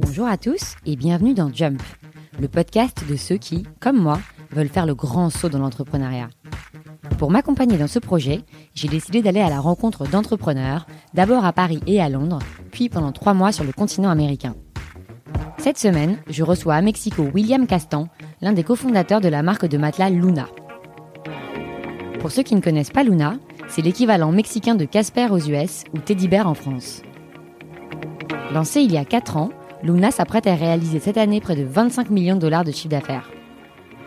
Bonjour à tous et bienvenue dans Jump, le podcast de ceux qui, comme moi, veulent faire le grand saut dans l'entrepreneuriat. Pour m'accompagner dans ce projet, j'ai décidé d'aller à la rencontre d'entrepreneurs, d'abord à Paris et à Londres, puis pendant trois mois sur le continent américain. Cette semaine, je reçois à Mexico William Castan, l'un des cofondateurs de la marque de matelas Luna. Pour ceux qui ne connaissent pas Luna, c'est l'équivalent mexicain de Casper aux US ou Teddy Bear en France. Lancé il y a 4 ans, Luna s'apprête à réaliser cette année près de 25 millions de dollars de chiffre d'affaires.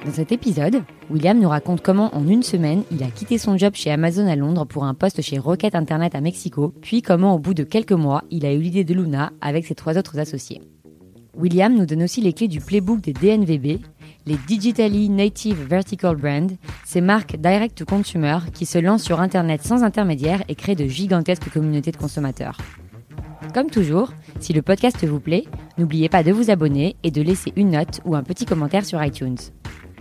Dans cet épisode, William nous raconte comment en une semaine, il a quitté son job chez Amazon à Londres pour un poste chez Rocket Internet à Mexico, puis comment au bout de quelques mois, il a eu l'idée de Luna avec ses trois autres associés. William nous donne aussi les clés du playbook des DNVB, les Digitally Native Vertical Brand, ces marques direct to consumer qui se lancent sur Internet sans intermédiaire et créent de gigantesques communautés de consommateurs. Comme toujours, si le podcast vous plaît, n'oubliez pas de vous abonner et de laisser une note ou un petit commentaire sur iTunes.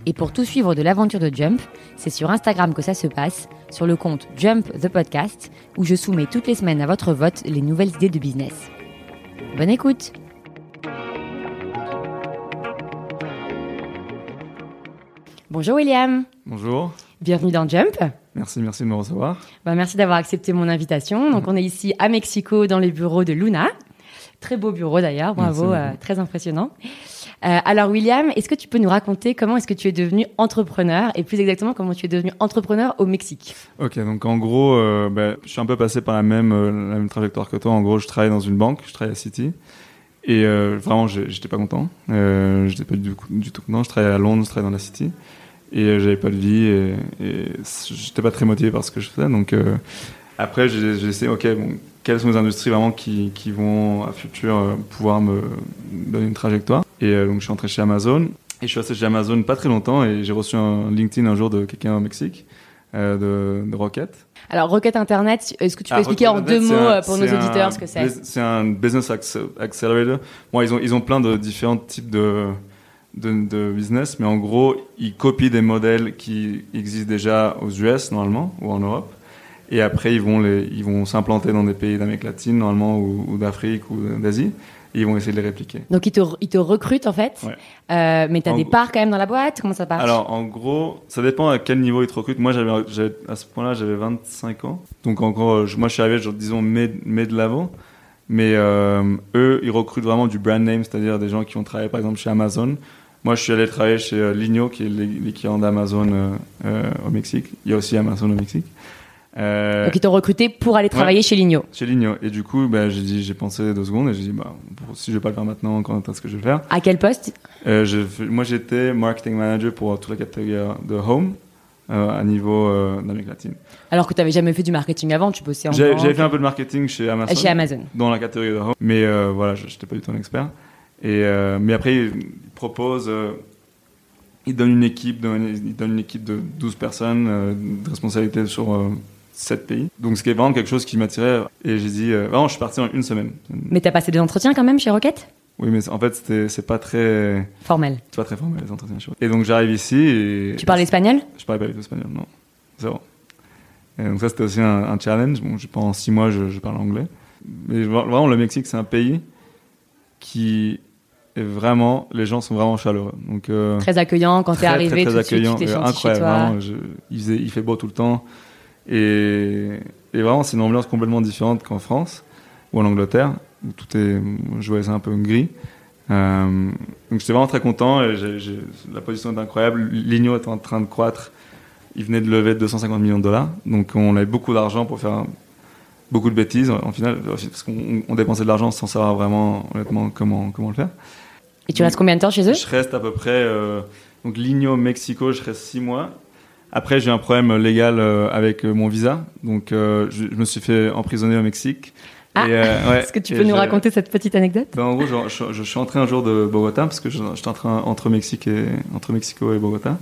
Et pour tout suivre de l'aventure de Jump, c'est sur Instagram que ça se passe, sur le compte Jump the Podcast, où je soumets toutes les semaines à votre vote les nouvelles idées de business. Bonne écoute Bonjour William Bonjour. Bienvenue dans Jump. Merci, merci de me recevoir. Bah, merci d'avoir accepté mon invitation. Donc on est ici à Mexico dans les bureaux de Luna. Très beau bureau d'ailleurs, bravo, euh, très impressionnant. Euh, alors William, est-ce que tu peux nous raconter comment est-ce que tu es devenu entrepreneur et plus exactement comment tu es devenu entrepreneur au Mexique? Ok, donc en gros, euh, bah, je suis un peu passé par la même, la même trajectoire que toi. En gros, je travaille dans une banque, je travaille à City. Et euh, vraiment, j'étais pas content. Euh, j'étais pas du, tout content. Je travaillais à Londres, je travaillais dans la City. Et euh, j'avais pas de vie et, et j'étais pas très motivé par ce que je faisais. Donc après, j'ai essayé, ok, bon, quelles sont les industries vraiment qui, qui vont à futur pouvoir me donner une trajectoire? Et donc je suis entré chez Amazon. Et je suis resté chez Amazon pas très longtemps et j'ai reçu un LinkedIn un jour de quelqu'un au Mexique, de, de Rocket. Alors Rocket Internet, est-ce que tu peux Ah, expliquer en deux mots un- euh, pour nos auditeurs un ce que c'est C'est un business acce- accelerator. Bon, ils ont, ils ont plein de différents types de, de, de business, mais en gros, ils copient des modèles qui existent déjà aux US, normalement, ou en Europe. Et après, ils vont les, ils vont s'implanter dans des pays d'Amérique latine, normalement, ou, ou d'Afrique, ou d'Asie. Et ils vont essayer de les répliquer. Donc ils te, ils te recrutent en fait, Ouais. Euh, mais tu as En des parts quand même dans la boîte? Comment ça passe Alors, en gros, ça dépend à quel niveau ils te recrutent. Moi, j'avais, à ce point-là, j'avais 25 ans. Donc, en gros, je- moi, je suis arrivé, genre, disons, mai, mai de l'avant. Mais euh, eux, ils recrutent vraiment du brand name, c'est-à-dire des gens qui ont travaillé, par exemple, chez Amazon. Moi, je suis allé travailler chez euh, Ligno, qui est l'é- l'équivalent d'Amazon euh, au Mexique. Il y a aussi Amazon au Mexique. Euh, Donc ils t'ont recruté pour aller travailler chez Ligno. Chez Ligno. Et du coup, bah, j'ai dit, j'ai pensé deux secondes et j'ai dit, bah, pour- si je vais pas le faire maintenant, quand est-ce que je vais le faire? À quel poste? Euh, moi, j'étais marketing manager pour toute la catégorie de home euh, à niveau euh, d'Amérique latine. Alors que tu n'avais jamais fait du marketing avant, tu bossais en J'avais fait un peu de marketing chez Amazon, chez Amazon. dans la catégorie de home, mais voilà, je n'étais pas du tout un expert. Et, mais après, ils proposent, ils donnent une équipe, de, ils donnent une équipe de 12 personnes, de responsabilité sur 7 pays. Donc, ce qui est vraiment quelque chose qui m'attirait. Et j'ai dit, euh, vraiment, je suis parti en une semaine. Mais tu as passé des entretiens quand même chez Rocket? Oui, mais en fait, c'est pas très, Formel. c'est pas très formel les entretiens. Et donc, j'arrive ici et Tu parles espagnol? Je parlais pas du tout espagnol, non. Zéro. Et donc ça, c'était aussi un, un challenge. Bon, je- pendant six mois, je, je parle anglais. Mais vraiment, le Mexique, c'est un pays qui est vraiment... Les gens sont vraiment chaleureux. Donc, euh, Très accueillant quand t'es arrivé très, tout très suite, tu accueillant. et senti chez incroyable, toi. vraiment. Je- il, faisait- il fait beau tout le temps. Et, et vraiment, c'est une ambiance complètement différente qu'en France ou en Angleterre, où tout est... Je voyais ça un peu gris. Euh, donc j'étais vraiment très content et la position est incroyable. Ligno est en train de croître. Il venait de lever 250 millions de dollars. Donc on avait beaucoup d'argent pour faire beaucoup de bêtises en final, parce qu'on on dépensait de l'argent sans savoir vraiment honnêtement comment, comment le faire. Et tu restes combien de temps chez eux? Je reste à peu près, euh, donc Ligno, Mexico, je reste 6 mois. Après, j'ai un problème légal euh, avec euh, mon visa. Donc, euh, je, je me suis fait emprisonner au Mexique. Ah, euh, ouais, Est-ce que tu peux nous raconter cette petite anecdote? Ben, en gros, je, je- je suis entré un jour de Bogota parce que je- j'étais en train entre Mexique et entre Mexico et Bogota.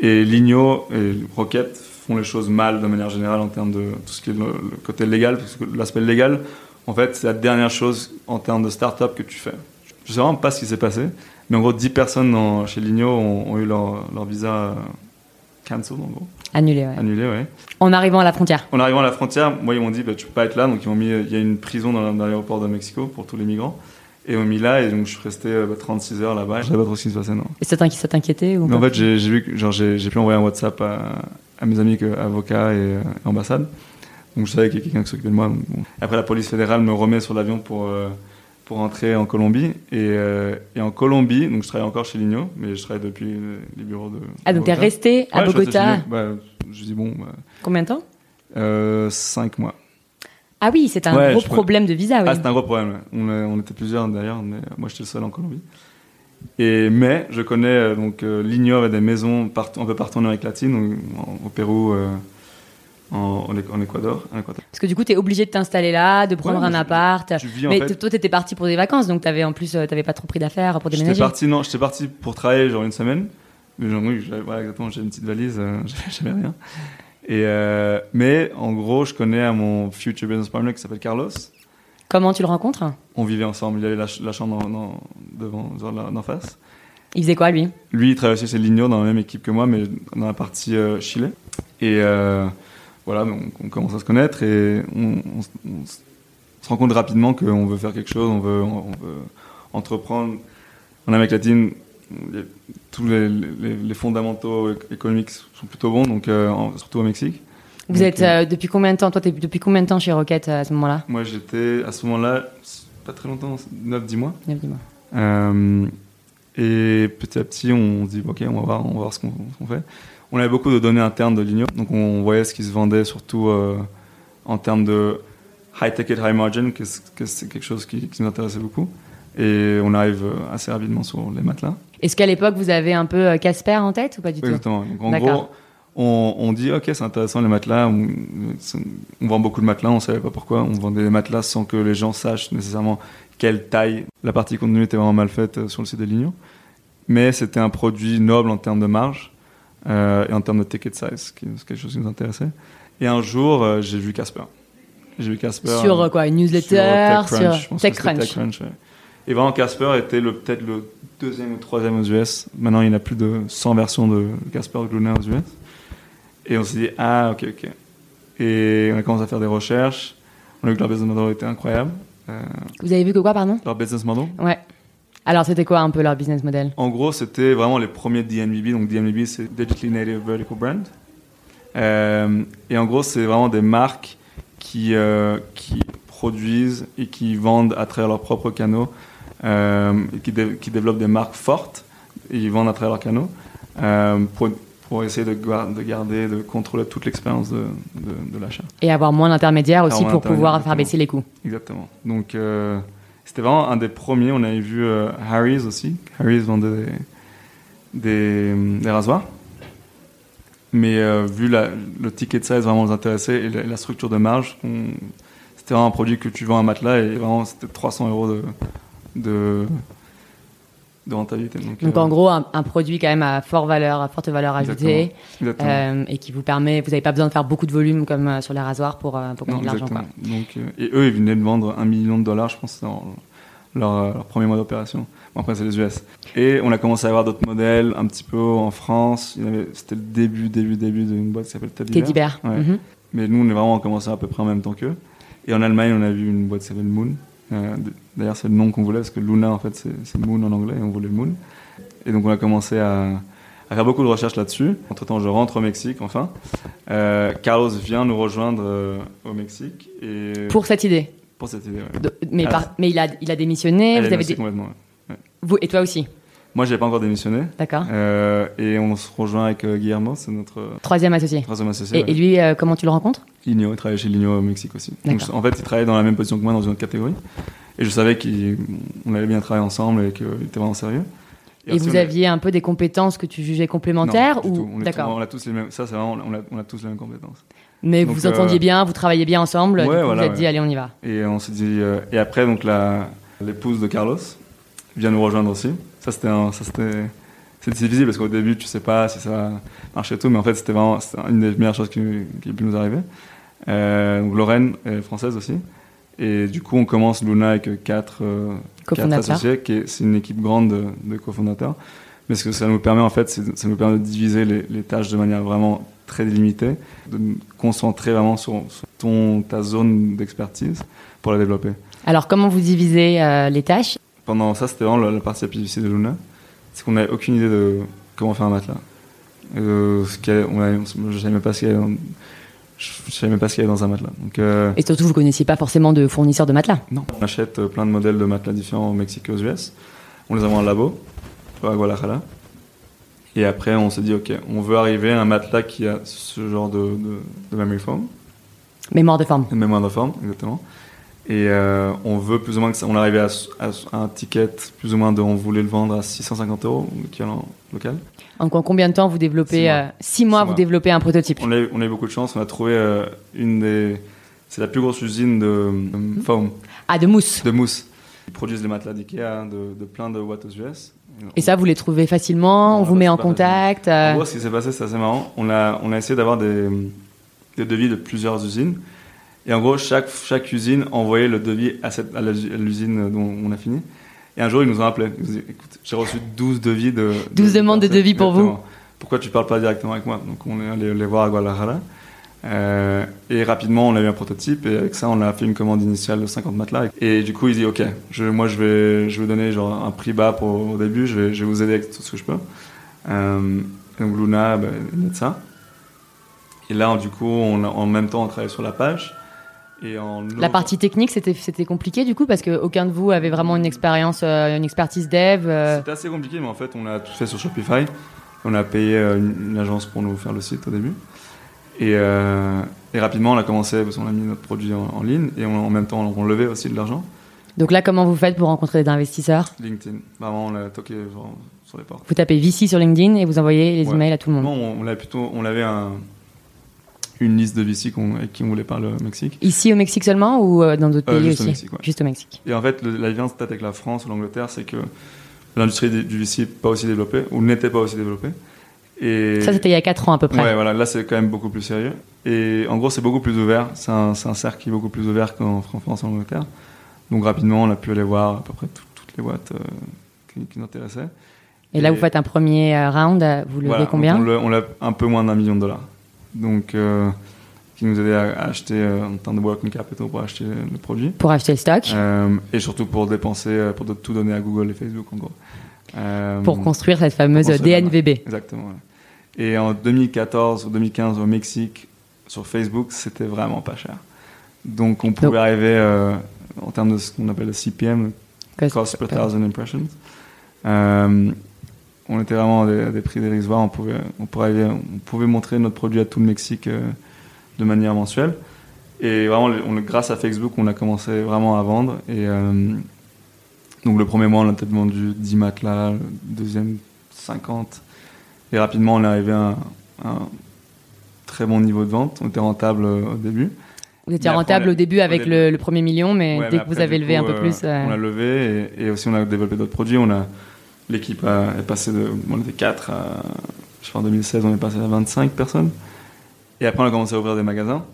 Et Ligno et Rocket font les choses mal de manière générale en termes de tout ce qui est le, le côté légal, parce que l'aspect légal, en fait, c'est la dernière chose en termes de start-up que tu fais. Je sais vraiment pas ce qui s'est passé, mais en gros, 10 personnes dans- chez Ligno ont, ont eu leur, leur visa cancel en gros. Annulé, ouais. Annulé, ouais. En arrivant à la frontière. En arrivant à la frontière, moi, ils m'ont dit, bah, tu peux pas être là. Donc, ils m'ont mis, il y a une prison dans, dans l'aéroport de Mexico pour tous les migrants. Et ils m'ont mis là, et donc, je suis resté euh, bah, 36 heures là-bas. Je savais pas trop ce qui se passait, non. Et ça t'inqui- ça t'inquiétait ou Mais en fait, j'ai j'ai vu que, genre, j'ai j'ai pu envoyer un WhatsApp à, à mes amis que, avocats et euh, ambassades. Donc, je savais qu'il y a quelqu'un qui s'occupait de moi. donc, bon. Après, la police fédérale me remet sur l'avion pour, euh, pour rentrer en Colombie. Et, euh, et en Colombie, donc, je travaille encore chez Ligno, mais je travaille depuis les bureaux de. Ah, donc t'es resté à Ouais, je Bogota Ligno. Bah, je dis bon, bah, combien de temps? Euh, cinq mois. Ah oui, c'est un Ouais, gros je- problème de visa. Ah, c'était un gros problème. On, on était plusieurs d'ailleurs, mais moi j'étais le seul en Colombie. Et, mais je connais euh, donc euh, Ligno avait des maisons un peu partout en Amérique latine, au Pérou, euh, en, en. Parce que du coup, t'es obligé de t'installer là, de prendre Ouais, un mais je- appart. Tu vis en Mais fait. toi, t'étais parti pour des vacances, donc t'avais en plus, euh, t'avais pas trop pris d'affaires pour déménager. parti, non, j'étais parti pour travailler genre une semaine. Mais genre, oui, j'avais- voilà, exactement, j'ai une petite valise, euh, j'avais rien. Et euh, mais en gros, je connais à mon future business partner qui s'appelle Carlos. Comment tu le rencontres? On vivait ensemble, il avait la, ch- la chambre en- en- devant, d'en face. Il faisait quoi, lui? Lui, il travaille aussi chez Ligno dans la même équipe que moi, mais dans la partie euh, Chili. Et euh, voilà, on commence à se connaître et on, on se- on se se rend compte rapidement qu'on veut faire quelque chose, on veut, entreprendre. En Amérique latine, les- tous les, les- les fondamentaux éc- économiques sont plutôt bons, donc euh, surtout au Mexique. Vous Donc, êtes euh, euh, depuis combien de temps Toi, depuis combien de temps chez Rocket à ce moment-là? Moi, j'étais à ce moment-là, pas très longtemps, 9-10 mois. Dis-moi. Euh, et petit à petit, on se dit, ok, on va voir, on va voir ce qu'on ce qu'on fait. On avait beaucoup de données internes de l'Union, donc on voyait ce qui se vendait surtout euh, en termes de high ticket, high margin, que, c'est quelque chose qui, qui nous intéressait beaucoup. Et on arrive euh, assez rapidement sur les matelas. Est-ce qu'à l'époque, vous avez un peu euh, Casper en tête ou pas du tout? Exactement. Donc en gros, on, on dit, ok, c'est intéressant les matelas. On, on vend beaucoup de matelas, on savait pas pourquoi. On vendait des matelas sans que les gens sachent nécessairement quelle taille. La partie contenu était vraiment mal faite sur le site de l'Union. Mais c'était un produit noble en termes de marge et en termes de ticket size, qui est quelque chose qui nous intéressait. Et un jour, euh, j'ai vu Casper. J'ai vu Casper. Sur euh, euh, quoi Une newsletter sur TechCrunch, c'était TechCrunch. TechCrunch, ouais. Et vraiment, Casper était peut-être le deuxième ou troisième aux US. Maintenant, il y en a plus de 100 versions de Casper Luna aux US. Et on s'est dit, ah, ok, ok. Et on a commencé à faire des recherches. On a vu que leur business model était incroyable. Euh, Vous avez vu que quoi, pardon? leur business model? Ouais. Alors, c'était quoi un peu leur business model? En gros, c'était vraiment les premiers DNVB. Donc, DNVB, c'est Digitally Native Vertical Brand. Euh, et en gros, c'est vraiment des marques qui, euh, qui produisent et qui vendent à travers leurs propres canaux, euh, et qui, dé- qui développent des marques fortes et ils vendent à travers leurs canaux pour, pour essayer de, de garder, de contrôler toute l'expérience de, de, de l'achat. Et avoir moins d'intermédiaires aussi pour pouvoir faire baisser les coûts. Exactement. Donc, c'était vraiment un des premiers. On avait vu euh, Harry's aussi. Harry's vendait des, des, rasoirs. Mais euh, vu la, le ticket size vraiment nous intéressait et la, structure de marge, c'était vraiment un produit que tu vends un matelas et vraiment c'était 300 euros de, de, de rentabilité. Donc, Donc euh, en gros, un, un produit quand même à forte valeur, à forte valeur ajoutée, exactement. euh, et qui vous permet, vous n'avez pas besoin de faire beaucoup de volume comme euh, sur les rasoirs pour, pour gagner de l'argent. Donc, et eux, ils venaient de vendre un million de dollars, je pense, dans leur, leur premier mois d'opération. Bon, après, c'est les US. Et on a commencé à avoir d'autres modèles, un petit peu en France. C'était le début, début, début d'une boîte qui s'appelle Teddy Bear. Teddy Bear. Ouais. Mhm. Mais nous, on est vraiment commencé à peu près en même temps qu'eux. Et en Allemagne, on a vu une boîte qui s'appelle Moon. Euh, D'ailleurs, c'est le nom qu'on voulait, parce que Luna, en fait, c'est Moon en anglais, et on voulait Moon. Et donc, on a commencé à, à faire beaucoup de recherches là-dessus. Entre-temps, je rentre au Mexique, enfin. Euh, Carlos vient nous rejoindre euh, au Mexique. Et Pour cette idée. pour cette idée, ouais. De- mais, Ah. par- mais il, a, il a démissionné, Elle vous avez dé- complètement, ouais. vous, et toi aussi, Moi, j'ai pas encore démissionné. d'accord Euh, et on se rejoint avec euh, Guillermo, c'est notre euh, Troisième associé. troisième associé. Et, ouais. et lui, euh, comment tu le rencontres? Ligno, il travaille chez Ligno au Mexique aussi. Donc, D'accord. en fait, il travaillait dans la même position que moi dans une autre catégorie. Et je savais qu'on allait bien travailler ensemble et qu'il était vraiment sérieux. Et, vous on aviez un peu des compétences que tu jugeais complémentaires Non, du ou tout. On D'accord. On a tous les mêmes. Ça, c'est vraiment. On a, on a tous les mêmes compétences. Mais Donc, vous entendiez bien, vous travailliez bien ensemble. du ouais, coup, voilà, vous êtes dit, ouais. allez, on y va. Et on s'est dit. euh, et après, donc la l'épouse de Carlos vient nous rejoindre aussi. Ça, c'était. C'est difficile parce qu'au début, tu sais pas si ça va marcher et tout, mais en fait, c'était vraiment une des meilleures choses qui, qui a pu nous arriver. Euh, donc Lorraine est française aussi. Et du coup, on commence Luna avec quatre, euh, quatre associés. qui est- C'est une équipe grande de, de cofondateurs. Mais ce que ça nous permet en fait, c'est ça nous permet de diviser les, les tâches de manière vraiment très délimitée, de nous concentrer vraiment sur, sur ton, ta zone d'expertise pour la développer. Alors, comment vous divisez euh, les tâches? Pendant ça, c'était vraiment la, partie la plus difficile de Luna. C'est qu'on n'avait aucune idée de comment faire un matelas. Euh, ce qu'il y a- on avait- je savais même pas ce qu'il y avait dans, je savais même pas ce qu'il y avait dans un matelas. Donc, euh, Et surtout, vous connaissiez pas forcément de fournisseurs de matelas? non. On achète euh, plein de modèles de matelas différents au Mexique et aux US. On les envoie en labo, à Guadalajara. Et après, on s'est dit, OK, on veut arriver à un matelas qui a ce genre de, de, de memory foam, Mémoire de forme. mémoire de forme, exactement. Et euh, on veut plus ou moins que ça, on arrivé à, à- à un ticket plus ou moins de, on voulait le vendre à 650 euros, l'équivalent local. En co- combien de temps vous développez Six mois. euh, Six mois, Six vous mois. développez un prototype? On a, eu, on a eu beaucoup de chance, on a trouvé euh, une des, c'est la plus grosse usine de, de foam, Ah, de mousse. de mousse. Ils produisent les matelas d'Ikea de, de plein de watts aux US. Et ça, vous les trouvez facilement Non, On vous met en contact En euh, gros, ce qui s'est passé, c'est assez marrant. On a, on a essayé d'avoir des, des devis de plusieurs usines. Et en gros, chaque, chaque usine envoyait le devis à, cette, à l'usine dont on a fini. Et un jour, ils nous ont appelés. Ils nous ont dit, écoute, j'ai reçu 12 devis de... 12 demandes de devis pour vous. Pourquoi tu parles pas directement avec moi? Donc, on est allé les voir à Guadalajara. Euh, et rapidement, on a eu un prototype. Et avec ça, on a fait une commande initiale de 50 matelas. Et du coup, il dit, OK, je, moi, je vais, je vais donner genre, un prix bas pour, au début. Je vais, je vais vous aider avec tout ce que je peux. Euh, donc Luna, ben, met ça. Et là, du coup, on en même temps, on travaille sur la page. Et en La partie technique, c'était compliqué du coup parce qu'aucun de vous avait vraiment une expérience, euh, une expertise dev. euh, C'était assez compliqué, mais en fait, on a tout fait sur Shopify. On a payé euh, une, une agence pour nous faire le site au début. Et, euh, et rapidement, on a commencé, parce qu'on a mis notre produit en, en ligne. Et on- en même temps, on levait aussi de l'argent. Donc là, comment vous faites pour rencontrer des investisseurs? LinkedIn. Vraiment, on l'a toqué genre, sur les portes. Vous tapez VC sur LinkedIn et vous envoyez les Ouais. emails à tout le monde. Non, on, on l'avait plutôt, on avait un, une liste de VC avec qui on voulait parler au Mexique. Ici au Mexique seulement ou euh, dans d'autres Euh, pays juste au aussi Mexique, ouais. Juste au Mexique. Et en fait, le- la différence peut-être avec la France ou l'Angleterre, c'est que l'industrie du VC n'est pas aussi développée, ou n'était pas aussi développée. Et Ça, c'était il y a 4 ans à peu près. Ouais, voilà, là c'est quand même beaucoup plus sérieux. Et en gros, c'est beaucoup plus ouvert. C'est un, cercle qui est beaucoup plus ouvert qu'en en France et en Angleterre. Donc rapidement, on a pu aller voir à peu près tout- toutes les boîtes euh, qui, qui nous intéressaient. Et là, vous faites un premier round. Vous levez Voilà, combien on, le- on l'a un peu moins d'un million de dollars. Donc, euh, qui nous aidait à, à acheter euh, en termes de working capital pour acheter le produit. pour acheter le stock Euh, et surtout pour dépenser, euh, pour de- tout donner à Google et Facebook en gros. Pour construire cette fameuse construire DNVB. Exactement. ouais. Et en 2014 ou 2015 au Mexique, sur Facebook, c'était vraiment pas cher. Donc on pouvait Donc- arriver en termes de ce qu'on appelle le CPM, Cost Cost per- Thousand Impressions. On était vraiment à des, à des prix dérisoires. On pouvait, on, pouvait montrer notre produit à tout le Mexique euh, de manière mensuelle. Et vraiment, on- grâce à Facebook, on a commencé vraiment à vendre. Et euh, donc le premier mois, on a peut-être vendu 10 matelas, le deuxième 50. Et rapidement, on est arrivé à un, un très bon niveau de vente. On était rentable euh, au début. Vous étiez Mais rentable au début avec au début. le, le premier million, mais Ouais, dès mais que vous avez levé coup, un peu plus. On a levé et, et aussi on a développé d'autres produits. On a l'équipe est passée de on était 4 à je crois en 2016 on est passé à 25 personnes. Et après on a commencé à ouvrir des magasins.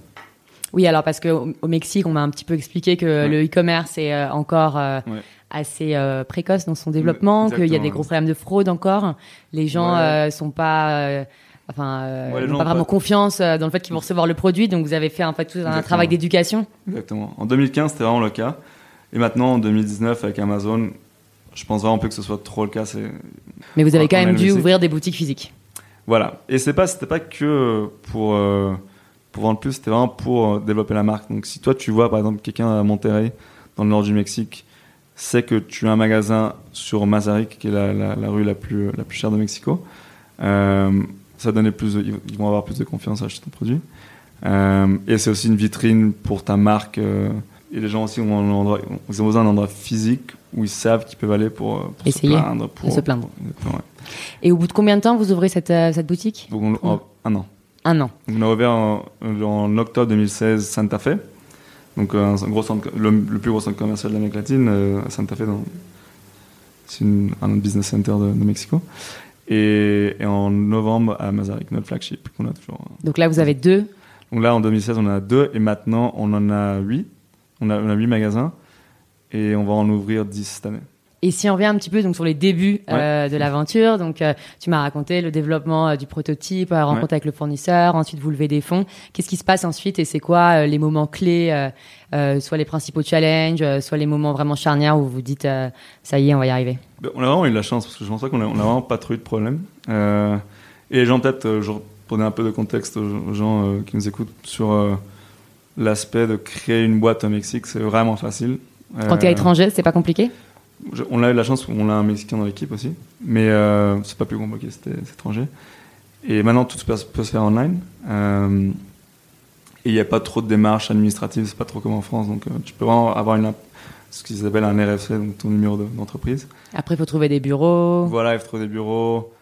Oui, alors parce qu'au au Mexique, on m'a un petit peu expliqué que Ouais. le e-commerce est euh, encore euh, Ouais. assez euh, précoce dans son développement, qu'il y a des gros problèmes de fraude encore. Les gens Ouais. euh, sont pas, enfin, euh, Ouais, pas vraiment pas- confiance euh, dans le fait qu'ils vont recevoir le produit. Donc vous avez fait en fait tout un Exactement. travail d'éducation. Exactement. En 2015 c'était vraiment le cas. Et maintenant en 2019 avec Amazon, je pense vraiment peu que ce soit trop le cas. C'est Mais vous avez quand même dû ouvrir des boutiques physiques. Voilà. Et c'est pas, c'était pas que pour, euh, pour vendre plus, c'était vraiment pour euh, développer la marque. Donc si toi tu vois par exemple quelqu'un à Monterrey, dans le nord du Mexique, sait que tu as un magasin sur Mazarik, qui est la, la, la rue la plus, la plus chère de Mexico, euh, ça donnait plus de- ils vont avoir plus de confiance à acheter ton produit. Euh, et c'est aussi une vitrine pour ta marque. Et les gens aussi ont, un endroit, ont besoin d'un endroit physique où ils savent qu'ils peuvent aller pour, pour Essayer se plaindre. Pour, se plaindre. Exactement, ouais. Et au bout de combien de temps vous ouvrez cette, euh, cette boutique? Donc on- en un an. Un an. On a ouvert en, en octobre 2016 Santa Fe, donc euh, un, gros centre, le, le plus gros centre commercial d'Amérique latine, euh, Santa Fe, c'est un business center de, de Mexico. Et, et en novembre à Mazarik, notre flagship qu'on a toujours. Donc là, vous avez deux. Donc là, en 2016, on en a deux et maintenant, on en a huit. On a, on a huit magasins et on va en ouvrir 10 cette année. Et si on revient un petit peu donc sur les débuts Ouais. euh, de l'aventure, donc euh, tu m'as raconté le développement euh, du prototype, la rencontre Ouais. avec le fournisseur, ensuite vous levez des fonds. Qu'est-ce qui se passe ensuite et c'est quoi les moments clés, soit les principaux challenges, soit les moments vraiment charnières où vous dites ça y est, on va y arriver? Ben, On a vraiment eu de la chance parce que je pense qu'on a, on a vraiment pas trop eu de problème. Et les gens peut-être, pour donner un peu de contexte aux, gens qui nous écoutent sur l'aspect de créer une boîte au Mexique, c'est vraiment facile. Quand tu es Euh, étranger, c'est pas compliqué? je- on a eu la chance, on a un Mexicain dans l'équipe aussi, mais euh, c'est pas plus compliqué, c'était c'est étranger. Et maintenant, tout passe- peut se faire online. Euh, et il n'y a pas trop de démarches administratives, c'est pas trop comme en France, donc euh, tu peux vraiment avoir une, ce qui s'appelle un RFC, donc ton numéro de- d'entreprise. Après, il faut trouver des bureaux. Voilà, il faut trouver des bureaux.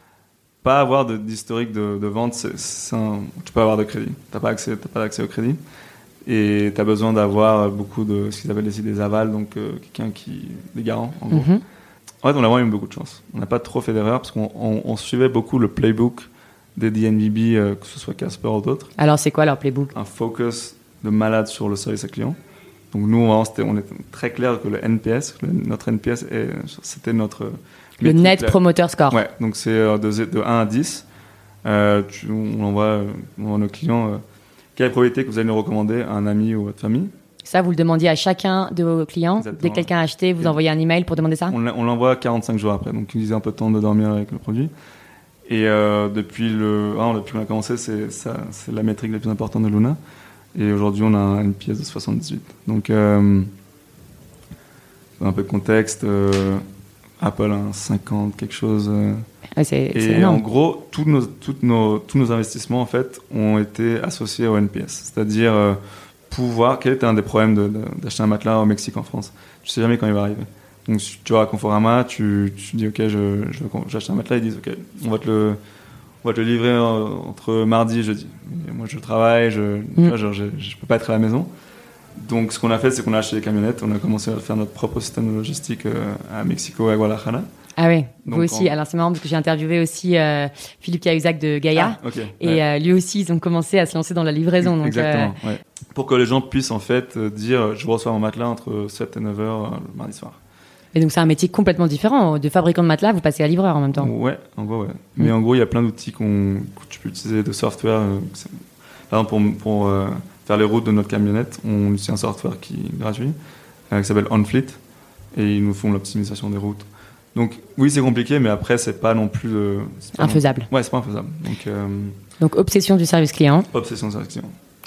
Pas avoir d'historique de, de vente, c'est, c'est un- tu peux avoir de crédit. Tu n'as pas, accès- t'as pas accès au crédit. Et tu as besoin d'avoir beaucoup de ce qu'ils appellent ici des avals, donc euh, quelqu'un qui. des garants, en gros. Mhm. En fait, on a vraiment eu beaucoup de chance. On n'a pas trop fait d'erreurs parce qu'on on- on suivait beaucoup le playbook des DNVB, euh, que ce soit Casper ou d'autres. Alors, c'est quoi leur playbook? Un focus de malade sur le service client. Donc, nous, vraiment, c'était- on était très clair que le NPS, le- notre NPS, c'était notre. Le Net Promoter Score. Ouais, donc c'est euh, de, de 1 à 10. Euh, tu, on envoie, on envoie nos clients quelle est la probabilité que vous allez nous recommander à un ami ou à votre famille. Ça, vous le demandiez à chacun de vos clients. Exactement. Dès que quelqu'un a acheté, vous Et- envoyez un email pour demander ça On l'envoie 45 jours après, donc a un peu de temps de dormir avec le produit. Et euh, depuis, le, ah, depuis qu'on a commencé, c'est la métrique la plus importante de Luna. Et aujourd'hui, on a un pièce de 78. Donc, euh, un peu de contexte. euh, Apple a un 50, quelque chose. Et en gros, tous nos, toutes nos, tous nos investissements en fait ont été associés au NPS, c'est-à-dire euh, pouvoir. Quel était un des problèmes de- de- d'acheter un matelas au Mexique en France? Tu sais jamais quand il va arriver. Donc tu vas à Conforama, tu, tu dis ok, je, j'achète un matelas, ils disent ok, on va te le, on va te le livrer euh, entre mardi et jeudi. Et moi je travaille, je, Mm. je, je peux pas être à la maison. Donc ce qu'on a fait, c'est qu'on a acheté des camionnettes, on a commencé à faire notre propre système de logistique euh, à Mexico et à Guadalajara. Ah oui, vous Donc, aussi. en- Alors c'est marrant parce que j'ai interviewé aussi euh, Philippe Cahuzac de Gaïa. Ah. Et Ouais. euh, lui aussi, ils ont commencé à se lancer dans la livraison. Donc, euh, Exactement. ouais. Pour que les gens puissent en fait euh, dire je reçois mon matelas entre 7 et 9 heures euh, le mardi soir. Ouais, en gros, ouais. Mais en gros, il y a plein d'outils qu'on, que tu peux utiliser de software. euh, c'est- Par exemple, pour, pour euh, faire les routes de notre camionnette, on utilise un software qui est gratuit, euh, qui s'appelle OnFleet, et ils nous font l'optimisation des routes. Donc, oui, c'est compliqué, mais après, c'est pas non plus. euh, pas non- Infaisable. Ouais, c'est pas infaisable. Donc, euh, Donc obsession du service client. Obsession de sélection.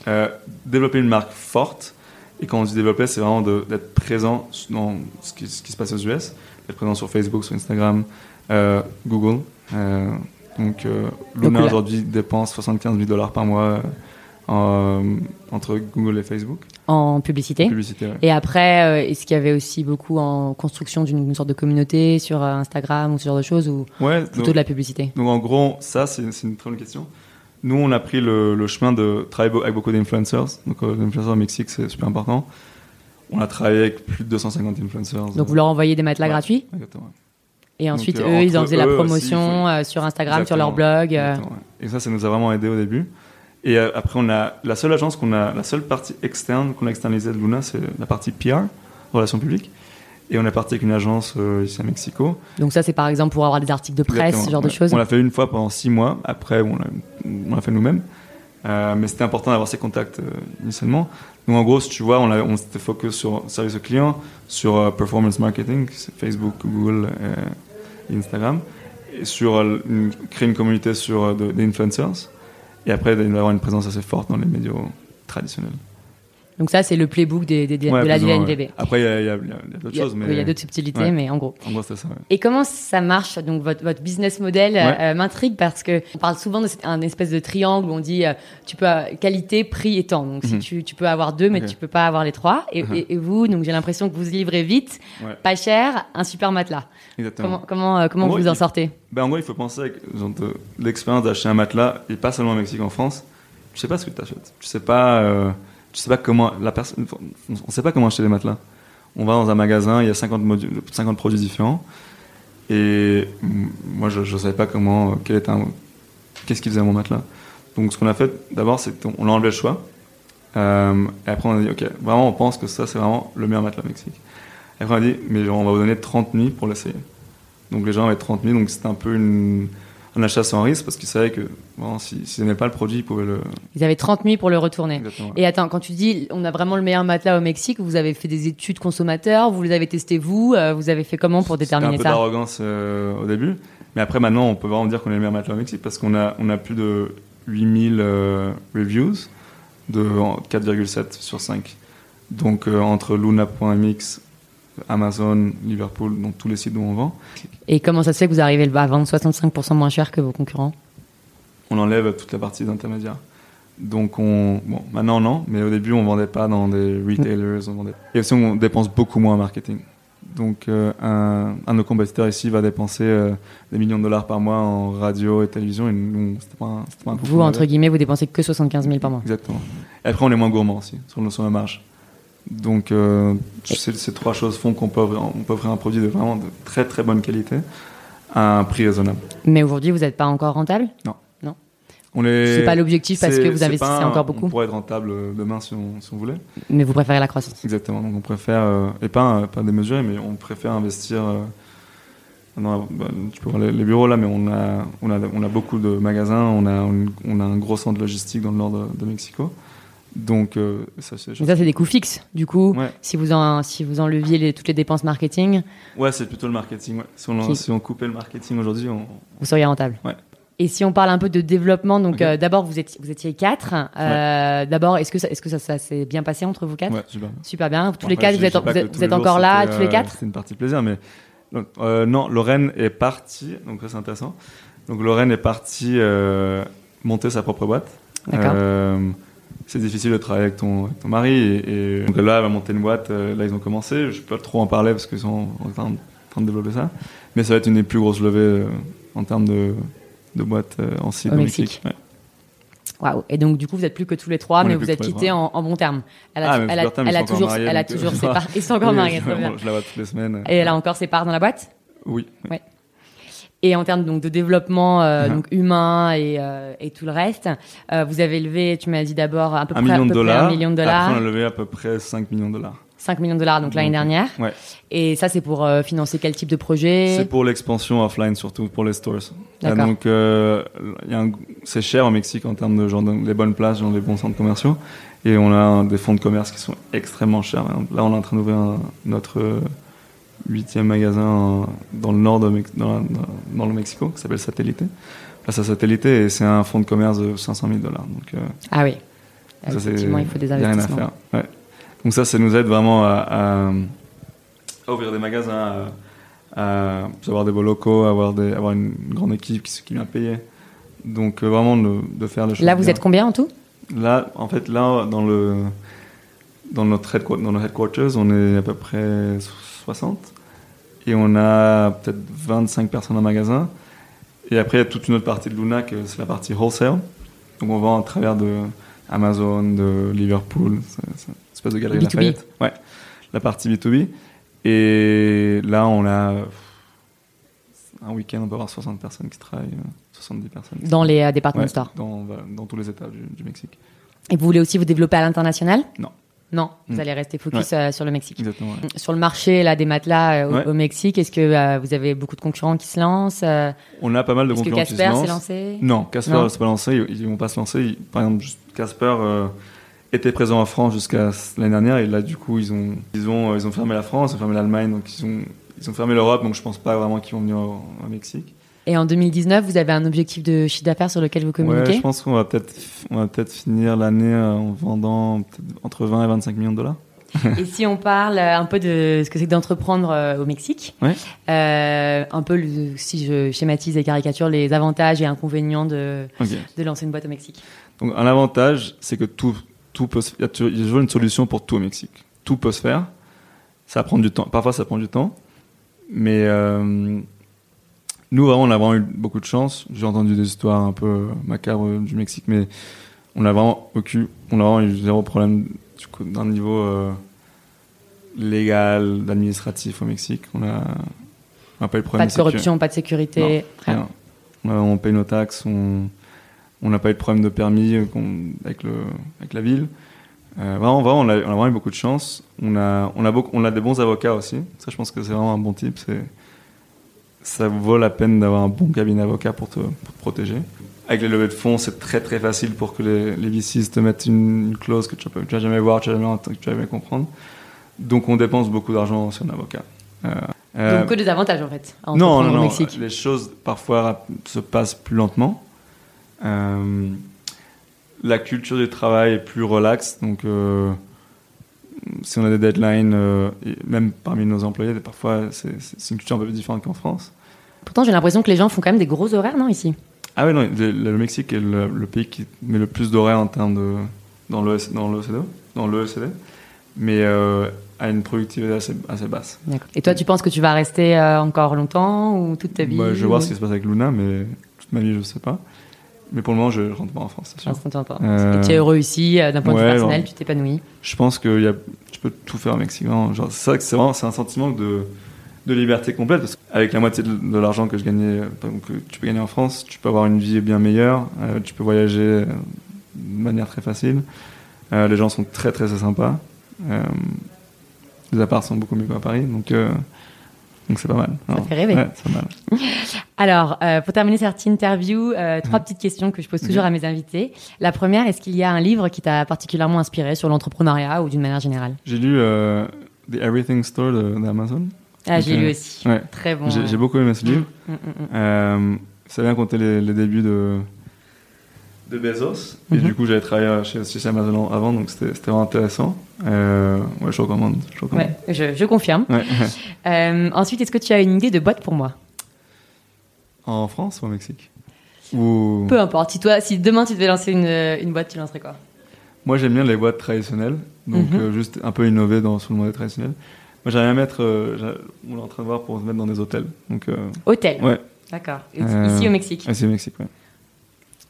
Euh, développer une marque forte. Et quand on dit développer, c'est vraiment d'être présent dans ce qui, ce qui se passe aux US, d'être présent sur Facebook, sur Instagram, euh, Google. Donc, Luna aujourd'hui dépense 75 000 dollars par mois entre Google et Facebook. En publicité. Publicité, ouais. Et après, euh, est-ce qu'il y avait aussi beaucoup en construction d'une une sorte de communauté sur euh, Instagram ou ce genre de choses ou Ouais, plutôt donc, de la publicité? donc en gros, ça, c'est une très bonne question. Nous, on a pris le, le chemin de travailler avec beaucoup d'influencers. Donc, euh, au Mexique, c'est super important. On a travaillé avec plus de 250 influencers. Donc vous leur envoyez des matelas Ouais. gratuits? Exactement. et ensuite euh, eux, ils en faisaient la aussi, promotion euh, sur Instagram, sur leur blog. euh. Et ça, ça nous a vraiment aidé au début. Et euh, après, on a la seule agence qu'on a, la seule partie externe qu'on a externalisée de Luna, c'est la partie PR, relations publiques. Et on est parti avec une agence euh, ici à Mexico. Donc ça, c'est par exemple pour avoir des articles de presse, Exactement, ce genre de choses. On l'a fait une fois pendant six mois. Après, on l'a, fait nous-mêmes. Euh, mais c'était important d'avoir ces contacts euh, initialement. Donc en gros, si tu vois, on, on s'était focus sur service au client, sur performance marketing, Facebook, Google Instagram, et sur une- créer une communauté sur euh, de- des influencers. Et après, d'avoir une présence assez forte dans les médias traditionnels. Donc ça, c'est le playbook des, des- Ouais, de la DNVB. ouais. Après, il y a, d'autres choses, mais oui, il y a d'autres subtilités, Ouais. mais en gros. en gros, c'était ça. Et comment ça marche Donc votre, votre business model euh, m'intrigue parce que on parle souvent d'un espèce de triangle où on dit euh, tu peux euh, qualité, prix et temps. Donc si Mhm. tu, tu peux avoir deux, mais Ok. tu peux pas avoir les trois. Et, Mhm. et- et vous, donc j'ai l'impression que vous livrez vite, pas cher, un super matelas. Exactement. Comment comment comment En gros, vous en il- sortez? Ben, en gros, il faut penser de- l'expérience d'acheter un matelas, et pas seulement au Mexique, en France. Tu sais pas ce que tu achètes. Tu sais pas, tu sais pas comment la personne. On sait pas comment acheter des matelas. On va dans un magasin, il y a 50, modu- 50 produits différents, et moi, je, je savais pas comment, euh, quel était qu'est-ce qui faisait mon matelas. Donc, ce qu'on a fait d'abord, c'est qu'on a enlevé le choix. Euh, et après, on a dit, ok, vraiment, on pense que ça, c'est vraiment le meilleur matelas au Mexique. Après, on a dit, mais on va vous donner 30 nuits pour l'essayer. Donc les gens avaient 30 nuits, donc c'était un peu une, un achat sans risque parce qu'ils savaient que bon, s'ils si, n'aimaient pas le produit, ils pouvaient le. Ils avaient 30 nuits pour le retourner. Exactement. Et attends, quand tu dis on a vraiment le meilleur matelas au Mexique, vous avez fait des études consommateurs, vous les avez testés vous, euh, vous avez fait comment pour déterminer C'était un peu ça d'arrogance euh, au début, mais après maintenant on peut vraiment dire qu'on est le meilleur matelas au Mexique parce qu'on a, on a plus de 8000 euh, reviews de 4,7 sur 5. Donc euh, entre Luna.mx, Amazon, Liverpool, donc tous les sites où on vend. Et comment ça se fait que vous arrivez à vendre 65% moins cher que vos concurrents? On enlève toute la partie d'intermédiaire. Donc on, bon, maintenant non, mais au début on vendait pas dans des retailers, on vendait. Et aussi on dépense beaucoup moins en marketing. Donc euh, un, un de nos compétiteurs ici va dépenser euh, des millions de dollars par mois en radio et télévision. Et nous, c'était pas, un- c'était pas un coup Vous, entre guillemets, vous dépensez que 75 000 par mois. Exactement. Et après on est moins gourmand aussi sur, le- sur la marge. Donc euh, ces, trois choses font qu'on peut, on peut offrir un produit de vraiment de très très bonne qualité à un prix raisonnable. Mais aujourd'hui, vous n'êtes pas encore rentable? On est. C'est pas l'objectif parce que vous investissez un- encore beaucoup, On pourrait être rentable euh, demain si on, si on voulait. mais vous préférez la croissance. Exactement. Donc on préfère, euh, et pas, euh, pas démesuré, mais on préfère investir. dans- bah, tu peux voir les, les bureaux là, mais on a, on a, on a beaucoup de magasins, on a, on a un gros centre logistique dans le nord de, de Mexico. Donc euh, ça c'est. Mais ça, c'est des coûts fixes. Du coup, Ouais, si vous en, si vous enleviez les- toutes les dépenses marketing, ouais c'est plutôt le marketing. ouais. Si, on, Qui- si on coupait le marketing aujourd'hui, on... vous seriez rentable. Ouais. Et si on parle un peu de développement, donc euh, d'abord vous étiez, vous étiez quatre. Euh, D'abord, est-ce que ça, est-ce que ça, ça s'est bien passé entre vous quatre? Ouais, super. Super bien. Tous Bon, les quatre, vous êtes, vous vous encore là, tous les quatre? C'était une partie plaisir, mais donc, euh, non, Lorraine est partie, donc ça c'est intéressant. Donc Lorraine est partie monter sa propre boîte. D'accord. C'est difficile de travailler avec ton, avec ton mari et, et donc là elle va monter une boîte. euh, Là ils ont commencé. Je peux pas trop en parler parce qu'ils sont en train, en train de développer ça. Mais ça va être une des plus grosses levées euh, en termes de, de boîte euh, en site Au Mexique. Ouais. Waouh. Et donc, du coup, vous êtes plus que tous les trois, On mais vous êtes quittés en, en bons termes. Elle a, Ah, elle a, terme, elle a toujours, mariés, elle a toujours ses parts. Ils sont encore Oui, mariés, je, la vois toutes les semaines. Et elle a encore ses parts dans la boîte? Oui. oui. Et en termes donc de développement euh, donc humain et, euh, et tout le reste, euh, vous avez levé, tu m'as dit d'abord à peu Un près, à million de près un million de Après, dollars, on a levé à peu près 5 millions de dollars. 5 millions de dollars donc l'année dernière. ouais. Et ça c'est pour financer quel type de projet? C'est pour l'expansion offline, surtout pour les stores. D'accord. Euh, donc, un- c'est cher au Mexique en termes de genre les bonnes places, genre les bons centres commerciaux. Et on a des fonds de commerce qui sont extrêmement chers. Là, on est en train d'ouvrir notre huitième magasin dans le nord de dans, la- dans- dans le Mexico, qui s'appelle Satellite. Place à Satellite, et c'est un fonds de commerce de 500 000 dollars. Donc, euh, Ah oui. ça, Effectivement, il faut des a rien à investissements. faire. Ouais. Donc ça, ça nous aide vraiment à, à- à ouvrir des magasins, à, à avoir des beaux locaux, à avoir, des, avoir une grande équipe qui, qui vient payer. Donc euh, vraiment de, de faire les choses. Là vous bien. êtes combien en tout? Là, en fait, là, dans le dans notre headquarters, dans nos headquarters, on est à peu près 60 et on a peut-être 25 personnes en magasin. Et après, il y a toute une autre partie de Luna, que c'est la partie wholesale. Donc on vend à travers de Amazon, de Liverpool, c'est une espèce de galerie B2B. Lafayette. Ouais, la partie B2B. Et là, on a un week-end, on peut avoir 60 personnes qui travaillent, euh, 70 personnes. dans les euh, department Ouais, stores. dans, dans tous les États du, du Mexique. Et vous voulez aussi vous développer à l'international? Non. Non, vous Mm. allez rester focus euh, sur le Mexique. Exactement. ouais. Sur le marché là des matelas euh, au, Ouais. au Mexique, est-ce que euh, vous avez beaucoup de concurrents qui se lancent On a pas mal de Est-ce que concurrents qui se Casper s'est lancé? Non, Casper s'est pas lancé. Ils, ils vont pas se lancer. Ils- par exemple, Casper était présent en France jusqu'à l'année dernière et là, du coup, ils ont, ils ont, ils ont fermé la France, ils ont fermé l'Allemagne, donc ils ont, ils ont fermé l'Europe. Donc, je pense pas vraiment qu'ils vont venir au, au Mexique. Et en 2019, vous avez un objectif de chiffre d'affaires sur lequel vous Ouais, communiquez je pense qu'on va peut-être, on va peut-être finir l'année euh, en vendant entre 20 et 25 millions de dollars. Et si on parle un peu de ce que c'est que d'entreprendre euh, au Mexique, Ouais. euh, un peu, le- si je schématise et caricature, les avantages et inconvénients de, de lancer une boîte au Mexique. Donc, un avantage, c'est que tout, tout peut se, il y a toujours il y a toujours une solution pour tout au Mexique. Tout peut se faire. Ça va prendre du temps. Parfois, ça prend du temps. Mais euh, nous, vraiment, on a vraiment eu beaucoup de chance. J'ai entendu des histoires un peu macabres du Mexique, mais on a vraiment on a vraiment eu zéro problème d'un niveau euh, légal, administratif au Mexique. On a, on a pas eu de Pas problème de sécu- corruption, pas de sécurité. rien. Rien. On, paye nos taxes, on on n'a pas eu de problème de permis euh, avec, le, avec la ville. Euh, vraiment, vraiment, on a, on a vraiment eu beaucoup de chance. On a, on a, beaucoup, on a des bons avocats aussi. Ça, je pense que c'est vraiment un bon type. C'est, ça vaut la peine d'avoir un bon cabinet d'avocats pour te, pour te protéger. Avec les levées de fonds, c'est très très facile pour que les, les VCs te mettent une, une clause que tu ne vas jamais voir, tu ne vas jamais, tu vas jamais comprendre. Donc on dépense beaucoup d'argent sur un avocat. Euh, Donc que des avantages en fait. à non, non, au non. Mexique. Les choses parfois se passent plus lentement. Euh, la culture du travail est plus relaxe. Donc euh, si on a des deadlines, euh, même parmi nos employés, parfois c'est une culture un peu plus différente qu'en France. Pourtant, j'ai l'impression que les gens font quand même des gros horaires, non, ici? Ah ouais, non, le, le Mexique est le, le pays qui met le plus d'horaires en termes de dans l'OEC- dans l'OECD, mais euh, à une productivité assez, assez basse. Et toi, tu penses que tu vas rester euh, encore longtemps ou toute ta vie Bah, je vais voir ce qui se passe avec Luna, mais toute ma vie je sais pas. Mais pour le moment, je rentre pas en France, c'est sûr. Ah, pas. Euh, Et tu es heureux ici, euh, d'un point de vue personnel, tu t'épanouis. Je pense que y a, tu peux tout faire au Mexique. Genre, c'est vrai que c'est vraiment c'est un sentiment de, de liberté complète. Parce qu'avec la moitié de, de l'argent que je gagnais, euh, que tu peux gagner en France, tu peux avoir une vie bien meilleure. euh, tu peux voyager de manière très facile. Euh, les gens sont très très, très sympas. Les apparts sont beaucoup mieux qu'à Paris, donc donc c'est pas mal. Ça Alors, fait rêver. Ouais, pas mal. Alors, euh, pour terminer cette interview, euh, trois Mhm. petites questions que je pose toujours Ok. à mes invités. La première, est-ce qu'il y a un livre qui t'a particulièrement inspiré sur l'entrepreneuriat ou d'une manière générale? J'ai lu euh, The Everything Store d'Amazon. Ah, j'ai lu aussi. Très bon. J'ai j'ai beaucoup aimé ce livre. Mm, mm, mm. Ça vient compter les, les débuts de, de Bezos. Et Mhm. du coup, j'avais travaillé chez, chez Amazon avant, donc c'était vraiment intéressant. Euh, ouais, je recommande. Je recommande. Ouais, je, je confirme. Ouais. Euh, ensuite, est-ce que tu as une idée de boîte pour moi? En France ou au Mexique? Ou... Peu importe. Si, toi, si demain tu devais lancer une, une boîte, tu lancerais quoi? Moi, j'aime bien les boîtes traditionnelles, donc Mhm. euh, juste un peu innover dans, sur le modèle traditionnel. Moi, j'aimerais bien mettre. euh, on est en train de voir pour se mettre dans des hôtels. Donc, Hôtel. ouais, D'accord. Ici au Mexique. c'est au Mexique, ouais.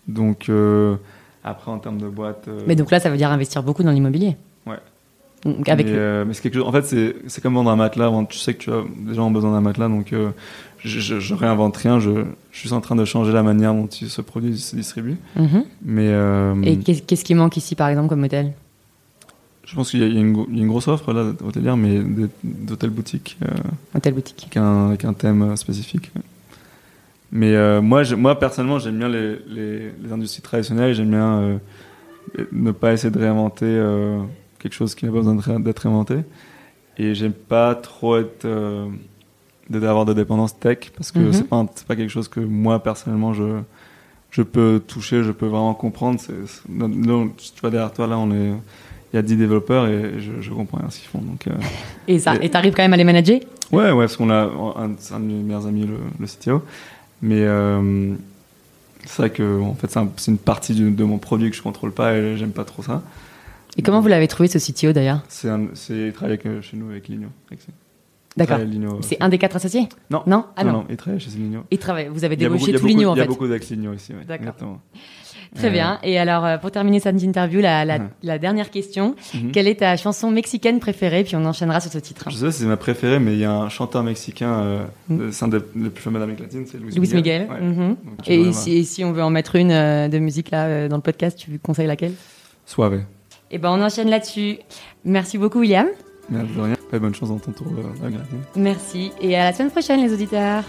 Donc, euh, après, en termes de boîte. euh, Mais donc là, ça veut dire investir beaucoup dans l'immobilier. Ouais. Donc avec mais, mais c'est quelque chose. En fait, c'est comme vendre un matelas. Tu sais que tu as, gens ont besoin d'un matelas, donc euh, je, je, je réinvente rien. Je, je suis en train de changer la manière dont ce produit se distribue. Mhm. Mais euh, Et qu'est- qu'est-ce qui manque ici, par exemple, comme hôtel? Je pense qu'il y, a il y a une grosse offre là hôtelière, mais boutiques euh, Hôtel boutique. avec, un, avec un thème spécifique. ouais. Mais euh, moi, moi, personnellement, j'aime bien les, les, les industries traditionnelles. J'aime bien euh, ne pas essayer de réinventer euh, quelque chose qui n'a pas besoin d'être inventé. Et j'aime pas trop être d'avoir de dépendance tech parce que Mhm. c'est pas c'est pas quelque chose que moi personnellement je je peux toucher, je peux vraiment comprendre. Là, là, tu vois derrière toi là, on est il y a 10 développeurs et je, je comprends rien ce qu'ils font. Donc euh, Et ça, Et- t'arrives quand même à les manager? Ouais, ouais, parce qu'on a un, un de mes meilleurs amis, le, le CTO. Mais euh, c'est vrai que en fait, c'est, un- c'est une partie de mon produit que je contrôle pas et j'aime pas trop ça. Et comment vous l'avez trouvé ce CTO d'ailleurs C'est, il travaille avec, euh, chez nous avec Ligno. D'accord. Ligno, C'est euh, un des quatre associés Non. Non Ah non, non. non, il travaille chez Ligno. Il travaille. Vous avez débauché tout l'Union en il y a fait. beaucoup d'ex-Ligno ici. Ouais, D'accord. Très bien. Et alors, euh, pour terminer cette interview, la, la, la dernière question. Mhm. Quelle est ta chanson mexicaine préférée? Puis on enchaînera sur ce titre. Je sais, c'est ma préférée, mais il y a un chanteur mexicain, euh, Mm. c'est un des plus fameux d'Amérique latine, c'est Luis, Luis Miguel. Ouais. Mhm. Donc, Et si, et si on veut en mettre une euh, de musique là euh, dans le podcast, tu conseilles laquelle? Suave. Eh ben, on enchaîne là-dessus. Merci beaucoup, William. Merde, de rien. Et bonne chance dans ton tour. Merci. Et à la semaine prochaine, les auditeurs.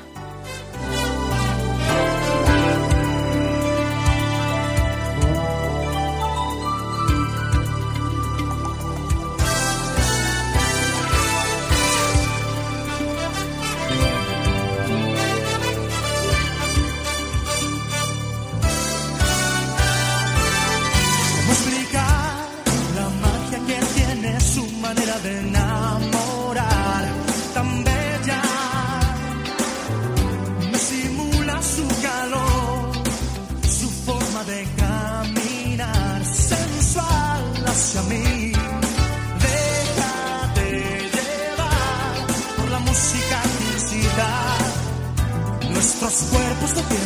enamorar tan bella. Me simula su calor, su forma de caminar sensual hacia mí. Déjate llevar por la música musicalicidad. Nuestros cuerpos de piel